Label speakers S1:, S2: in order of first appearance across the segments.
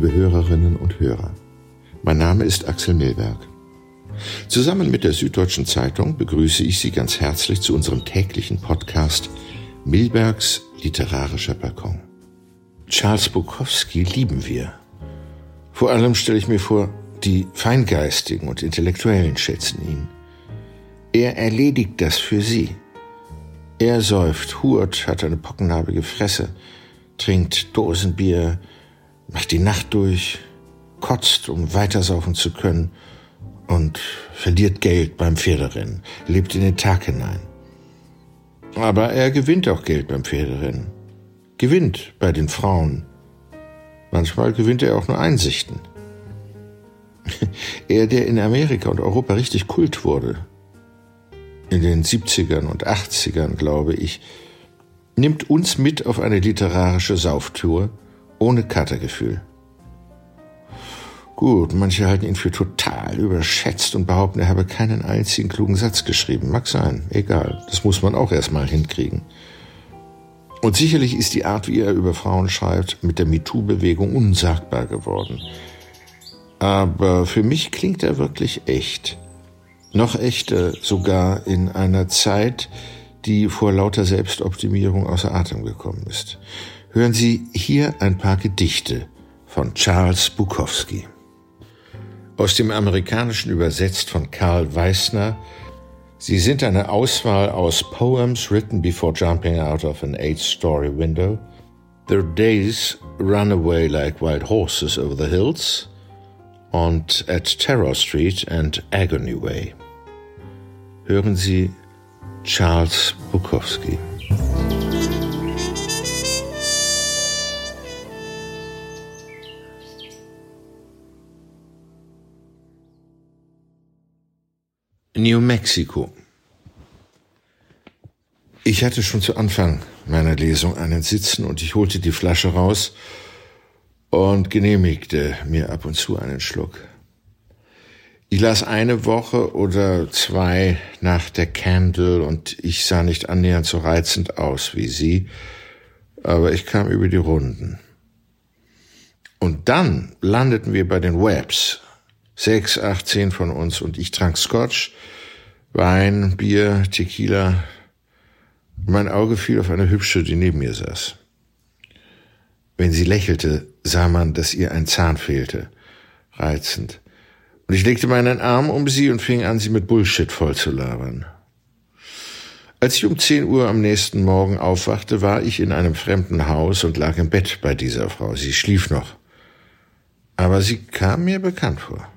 S1: liebe Hörerinnen und Hörer. Mein Name ist Axel Milberg. Zusammen mit der Süddeutschen Zeitung begrüße ich Sie ganz herzlich zu unserem täglichen Podcast Milbergs literarischer Balkon. Charles Bukowski lieben wir. Vor allem stelle ich mir vor, die Feingeistigen und Intellektuellen schätzen ihn. Er erledigt das für sie. Er säuft, hurt, hat eine pockennarbige Fresse, trinkt Dosenbier, macht die Nacht durch, kotzt, um weitersaufen zu können und verliert Geld beim Pferderennen, lebt in den Tag hinein. Aber er gewinnt auch Geld beim Pferderennen, gewinnt bei den Frauen. Manchmal gewinnt er auch nur Einsichten. Er, der in Amerika und Europa richtig Kult wurde, in den 70ern und 80ern, glaube ich, nimmt uns mit auf eine literarische Sauftour ohne Katergefühl. Gut, manche halten ihn für total überschätzt und behaupten, er habe keinen einzigen klugen Satz geschrieben. Mag sein, egal. Das muss man auch erstmal hinkriegen. Und sicherlich ist die Art, wie er über Frauen schreibt, mit der MeToo-Bewegung unsagbar geworden. Aber für mich klingt er wirklich echt. Noch echter sogar in einer Zeit, die vor lauter Selbstoptimierung außer Atem gekommen ist. Hören Sie hier ein paar Gedichte von Charles Bukowski. Aus dem Amerikanischen übersetzt von Karl Weissner. Sie sind eine Auswahl aus Poems written before jumping out of an eight-story window. Their days run away like wild horses over the hills und at Terror Street and Agony Way. Hören Sie Charles Bukowski. New Mexico. Ich hatte schon zu Anfang meiner Lesung einen Sitzen und ich holte die Flasche raus und genehmigte mir ab und zu einen Schluck. Ich las eine Woche oder zwei nach der Candle und ich sah nicht annähernd so reizend aus wie sie, aber ich kam über die Runden. Und dann landeten wir bei den Webs. Sechs, acht, zehn von uns und ich trank Scotch, Wein, Bier, Tequila. Mein Auge fiel auf eine hübsche, die neben mir saß. Wenn sie lächelte, sah man, dass ihr ein Zahn fehlte. Reizend. Und ich legte meinen Arm um sie und fing an, sie mit Bullshit voll zu labern. Als ich um zehn Uhr am nächsten Morgen aufwachte, war ich in einem fremden Haus und lag im Bett bei dieser Frau. Sie schlief noch. Aber sie kam mir bekannt vor.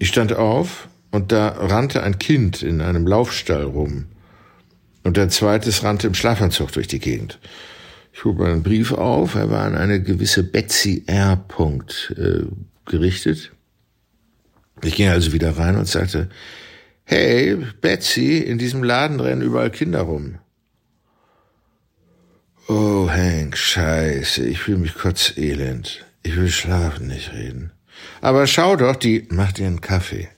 S1: Ich stand auf und da rannte ein Kind in einem Laufstall rum. Und ein zweites rannte im Schlafanzug durch die Gegend. Ich hob meinen Brief auf, er war an eine gewisse Betsy R. Punkt, äh, gerichtet. Ich ging also wieder rein und sagte, hey, Betsy, in diesem Laden rennen überall Kinder rum. Oh, Hank, scheiße, ich fühle mich kurz elend. Ich will schlafen, nicht reden. Aber schau doch, die macht ihren Kaffee.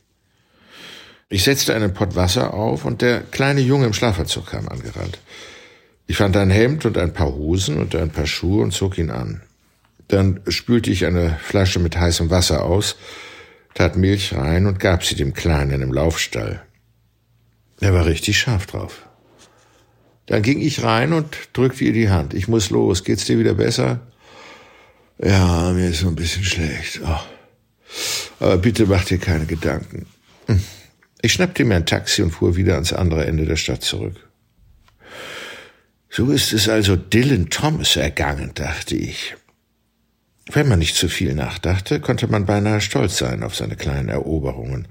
S1: Ich setzte einen Pott Wasser auf und der kleine Junge im Schlafanzug kam angerannt. Ich fand ein Hemd und ein paar Hosen und ein paar Schuhe und zog ihn an. Dann spülte ich eine Flasche mit heißem Wasser aus, tat Milch rein und gab sie dem Kleinen im Laufstall. Er war richtig scharf drauf. Dann ging ich rein und drückte ihr die Hand. Ich muss los. Geht's dir wieder besser? Ja, mir ist so ein bisschen schlecht. Oh. Aber bitte mach dir keine Gedanken. Hm. Ich schnappte mir ein Taxi und fuhr wieder ans andere Ende der Stadt zurück. So ist es also Dylan Thomas ergangen, dachte ich. Wenn man nicht zu viel nachdachte, konnte man beinahe stolz sein auf seine kleinen Eroberungen.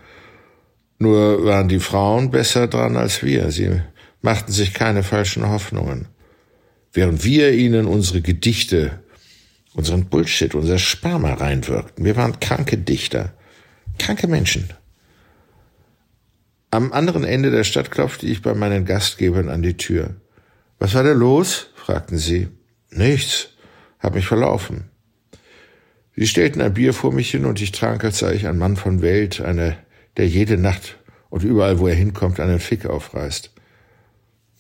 S1: Nur waren die Frauen besser dran als wir. Sie machten sich keine falschen Hoffnungen. Während wir ihnen unsere Gedichte, unseren Bullshit, unser Sperma reinwirkten. Wir waren kranke Dichter. Kranke Menschen. Am anderen Ende der Stadt klopfte ich bei meinen Gastgebern an die Tür. Was war denn los? fragten sie. Nichts. Hab mich verlaufen. Sie stellten ein Bier vor mich hin und ich trank, als sei ich ein Mann von Welt, einer, der jede Nacht und überall, wo er hinkommt, einen Fick aufreißt.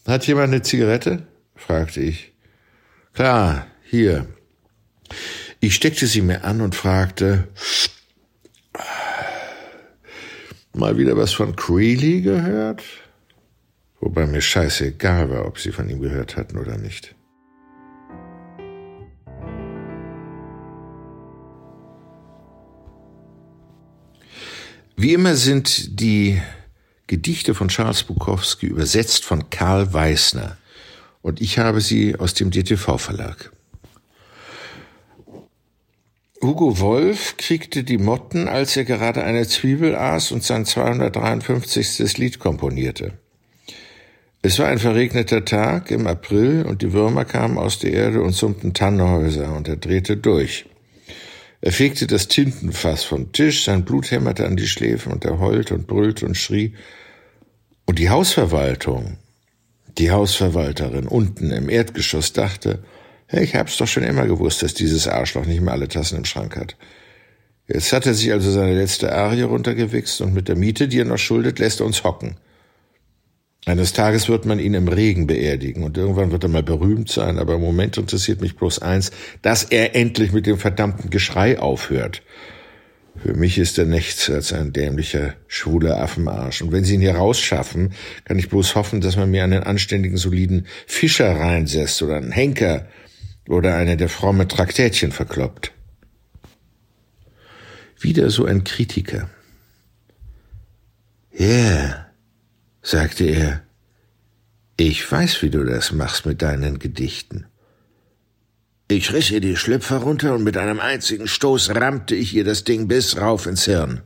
S1: Hat jemand eine Zigarette? fragte ich. Klar, hier. Ich steckte sie mir an und fragte, mal wieder was von Creeley gehört? Wobei mir scheißegal war, ob sie von ihm gehört hatten oder nicht. Wie immer sind die Gedichte von Charles Bukowski übersetzt von Karl Weissner und ich habe sie aus dem DTV-Verlag. Hugo Wolf kriegte die Motten, als er gerade eine Zwiebel aß und sein 253. Lied komponierte. Es war ein verregneter Tag im April und die Würmer kamen aus der Erde und summten Tannenhäuser und er drehte durch. Er fegte das Tintenfass vom Tisch, sein Blut hämmerte an die Schläfen und er heulte und brüllte und schrie. Und die Hausverwaltung, die Hausverwalterin unten im Erdgeschoss dachte, ich hab's doch schon immer gewusst, dass dieses Arschloch nicht mehr alle Tassen im Schrank hat. Jetzt hat er sich also seine letzte Arie runtergewichst und mit der Miete, die er noch schuldet, lässt er uns hocken. Eines Tages wird man ihn im Regen beerdigen und irgendwann wird er mal berühmt sein, aber im Moment interessiert mich bloß eins, dass er endlich mit dem verdammten Geschrei aufhört. Für mich ist er nichts als ein dämlicher, schwuler Affenarsch. Und wenn sie ihn hier rausschaffen, kann ich bloß hoffen, dass man mir einen anständigen, soliden Fischer reinsetzt oder einen Henker oder eine der fromme Traktätchen verkloppt. Wieder so ein Kritiker. Ja, yeah sagte er, ich weiß, wie du das machst mit deinen Gedichten. Ich riss ihr die Schlüpfer runter und mit einem einzigen Stoß rammte ich ihr das Ding bis rauf ins Hirn.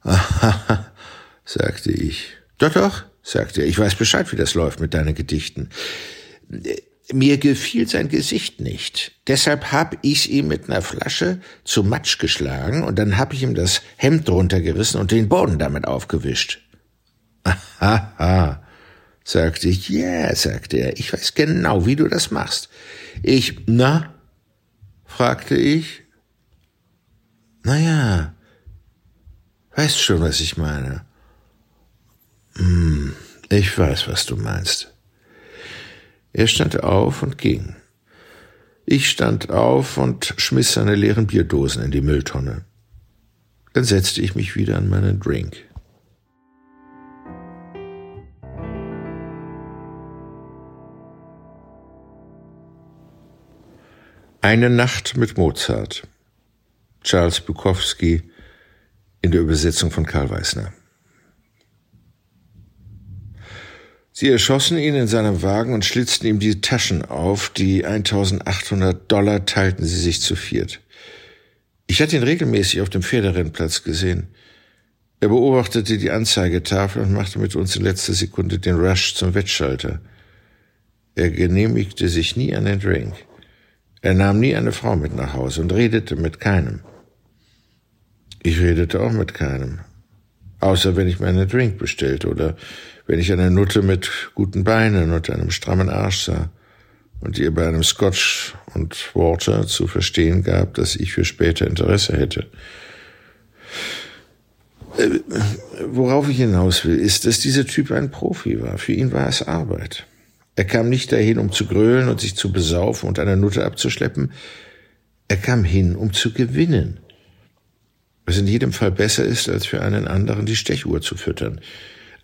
S1: Aha, sagte ich. Doch, doch, sagte er, ich weiß Bescheid, wie das läuft mit deinen Gedichten. Mir gefiel sein Gesicht nicht. Deshalb hab ich's ihm mit einer Flasche zu Matsch geschlagen und dann hab ich ihm das Hemd runtergerissen und den Boden damit aufgewischt. Aha, sagte ich. Ja, yeah, sagte er, ich weiß genau, wie du das machst. Ich, na? fragte ich. Na ja, weißt schon, was ich meine. Hm, ich weiß, was du meinst. Er stand auf und ging. Ich stand auf und schmiss seine leeren Bierdosen in die Mülltonne. Dann setzte ich mich wieder an meinen Drink. Eine Nacht mit Mozart. Charles Bukowski in der Übersetzung von Karl Weissner. Sie erschossen ihn in seinem Wagen und schlitzten ihm die Taschen auf. Die 1800 Dollar teilten sie sich zu viert. Ich hatte ihn regelmäßig auf dem Pferderennplatz gesehen. Er beobachtete die Anzeigetafel und machte mit uns in letzter Sekunde den Rush zum Wettschalter. Er genehmigte sich nie einen Drink. Er nahm nie eine Frau mit nach Hause und redete mit keinem. Ich redete auch mit keinem. Außer wenn ich mir einen Drink bestellte oder wenn ich eine Nutte mit guten Beinen und einem strammen Arsch sah und ihr bei einem Scotch und Water zu verstehen gab, dass ich für später Interesse hätte. Äh, worauf ich hinaus will, ist, dass dieser Typ ein Profi war. Für ihn war es Arbeit. Er kam nicht dahin, um zu grölen und sich zu besaufen und eine Nutte abzuschleppen. Er kam hin, um zu gewinnen. Was in jedem Fall besser ist, als für einen anderen die Stechuhr zu füttern.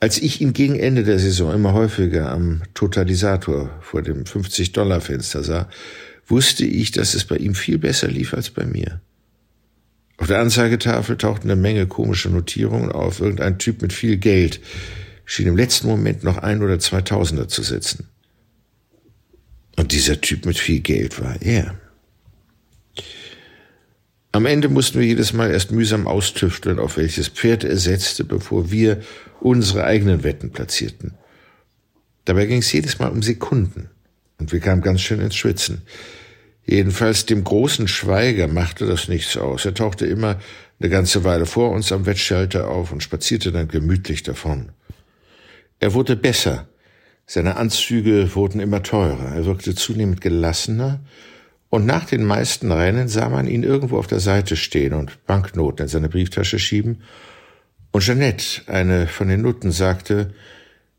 S1: Als ich ihn gegen Ende der Saison immer häufiger am Totalisator vor dem 50-Dollar-Fenster sah, wusste ich, dass es bei ihm viel besser lief als bei mir. Auf der Anzeigetafel tauchten eine Menge komische Notierungen auf. Irgendein Typ mit viel Geld schien im letzten Moment noch ein oder zwei Tausender zu setzen. Und dieser Typ mit viel Geld war er. Am Ende mussten wir jedes Mal erst mühsam austüfteln, auf welches Pferd er setzte, bevor wir unsere eigenen Wetten platzierten. Dabei ging es jedes Mal um Sekunden und wir kamen ganz schön ins Schwitzen. Jedenfalls dem großen Schweiger machte das nichts aus. Er tauchte immer eine ganze Weile vor uns am Wettschalter auf und spazierte dann gemütlich davon. Er wurde besser, seine Anzüge wurden immer teurer, er wirkte zunehmend gelassener, und nach den meisten Rennen sah man ihn irgendwo auf der Seite stehen und Banknoten in seine Brieftasche schieben, und Jeanette, eine von den Nutten, sagte,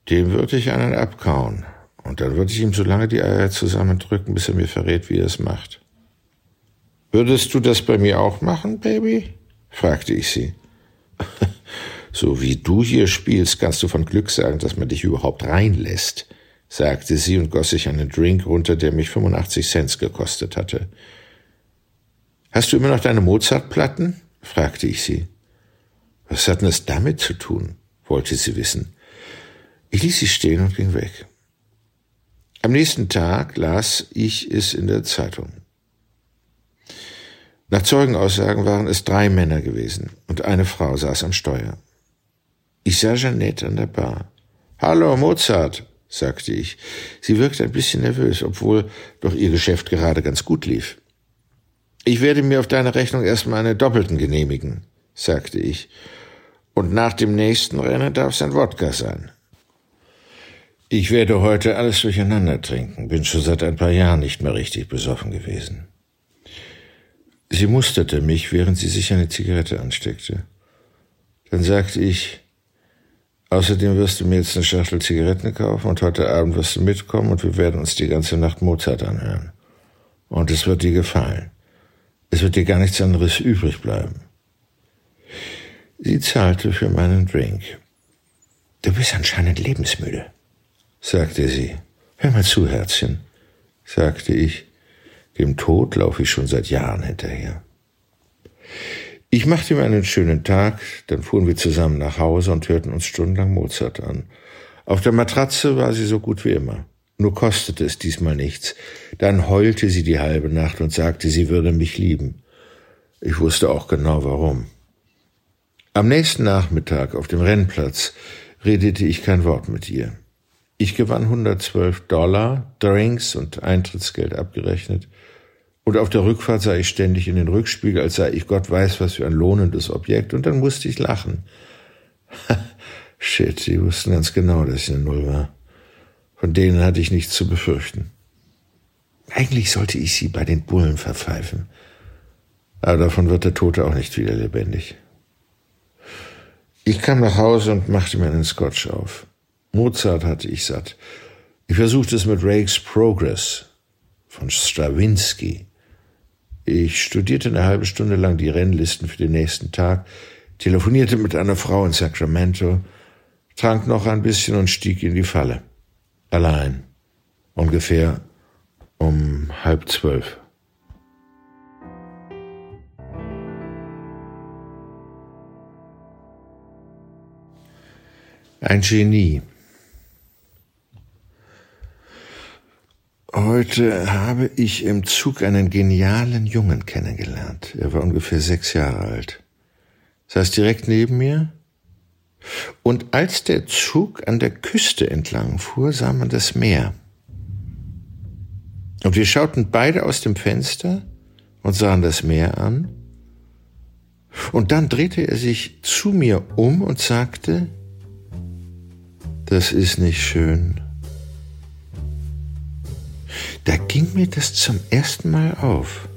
S1: dem würde ich einen abkauen, und dann würde ich ihm so lange die Eier zusammendrücken, bis er mir verrät, wie er es macht. Würdest du das bei mir auch machen, Baby? fragte ich sie. so wie du hier spielst, kannst du von Glück sagen, dass man dich überhaupt reinlässt, sagte sie und goss sich einen Drink runter, der mich 85 Cent gekostet hatte. Hast du immer noch deine Mozart-Platten? fragte ich sie. Was hat denn das damit zu tun? wollte sie wissen. Ich ließ sie stehen und ging weg. Am nächsten Tag las ich es in der Zeitung. Nach Zeugenaussagen waren es drei Männer gewesen und eine Frau saß am Steuer. Ich sah Jeanette an der Bar. Hallo, Mozart, sagte ich. Sie wirkte ein bisschen nervös, obwohl doch ihr Geschäft gerade ganz gut lief. Ich werde mir auf deine Rechnung erstmal eine Doppelten genehmigen, sagte ich. Und nach dem nächsten Rennen darf es ein Wodka sein. Ich werde heute alles durcheinander trinken, bin schon seit ein paar Jahren nicht mehr richtig besoffen gewesen. Sie musterte mich, während sie sich eine Zigarette ansteckte. Dann sagte ich, außerdem wirst du mir jetzt eine Schachtel Zigaretten kaufen und heute Abend wirst du mitkommen und wir werden uns die ganze Nacht Mozart anhören. Und es wird dir gefallen. Es wird dir gar nichts anderes übrig bleiben. Sie zahlte für meinen Drink. Du bist anscheinend lebensmüde, sagte sie. Hör mal zu, Herzchen, sagte ich. Dem Tod laufe ich schon seit Jahren hinterher. Ich machte mir einen schönen Tag, dann fuhren wir zusammen nach Hause und hörten uns stundenlang Mozart an. Auf der Matratze war sie so gut wie immer. Nur kostete es diesmal nichts. Dann heulte sie die halbe Nacht und sagte, sie würde mich lieben. Ich wusste auch genau warum. Am nächsten Nachmittag auf dem Rennplatz redete ich kein Wort mit ihr. Ich gewann 112 Dollar, Drinks und Eintrittsgeld abgerechnet. Und auf der Rückfahrt sah ich ständig in den Rückspiegel, als sei ich Gott weiß was für ein lohnendes Objekt, und dann musste ich lachen. Shit, sie wussten ganz genau, dass ich eine Null war. Von denen hatte ich nichts zu befürchten. Eigentlich sollte ich sie bei den Bullen verpfeifen. Aber davon wird der Tote auch nicht wieder lebendig. Ich kam nach Hause und machte mir einen Scotch auf. Mozart hatte ich satt. Ich versuchte es mit Rake's Progress von Stravinsky. Ich studierte eine halbe Stunde lang die Rennlisten für den nächsten Tag, telefonierte mit einer Frau in Sacramento, trank noch ein bisschen und stieg in die Falle. Allein. Ungefähr um halb zwölf. Ein Genie. Heute habe ich im Zug einen genialen Jungen kennengelernt. Er war ungefähr sechs Jahre alt. Saß direkt neben mir. Und als der Zug an der Küste entlang fuhr, sah man das Meer. Und wir schauten beide aus dem Fenster und sahen das Meer an. Und dann drehte er sich zu mir um und sagte, das ist nicht schön. Da ging mir das zum ersten Mal auf.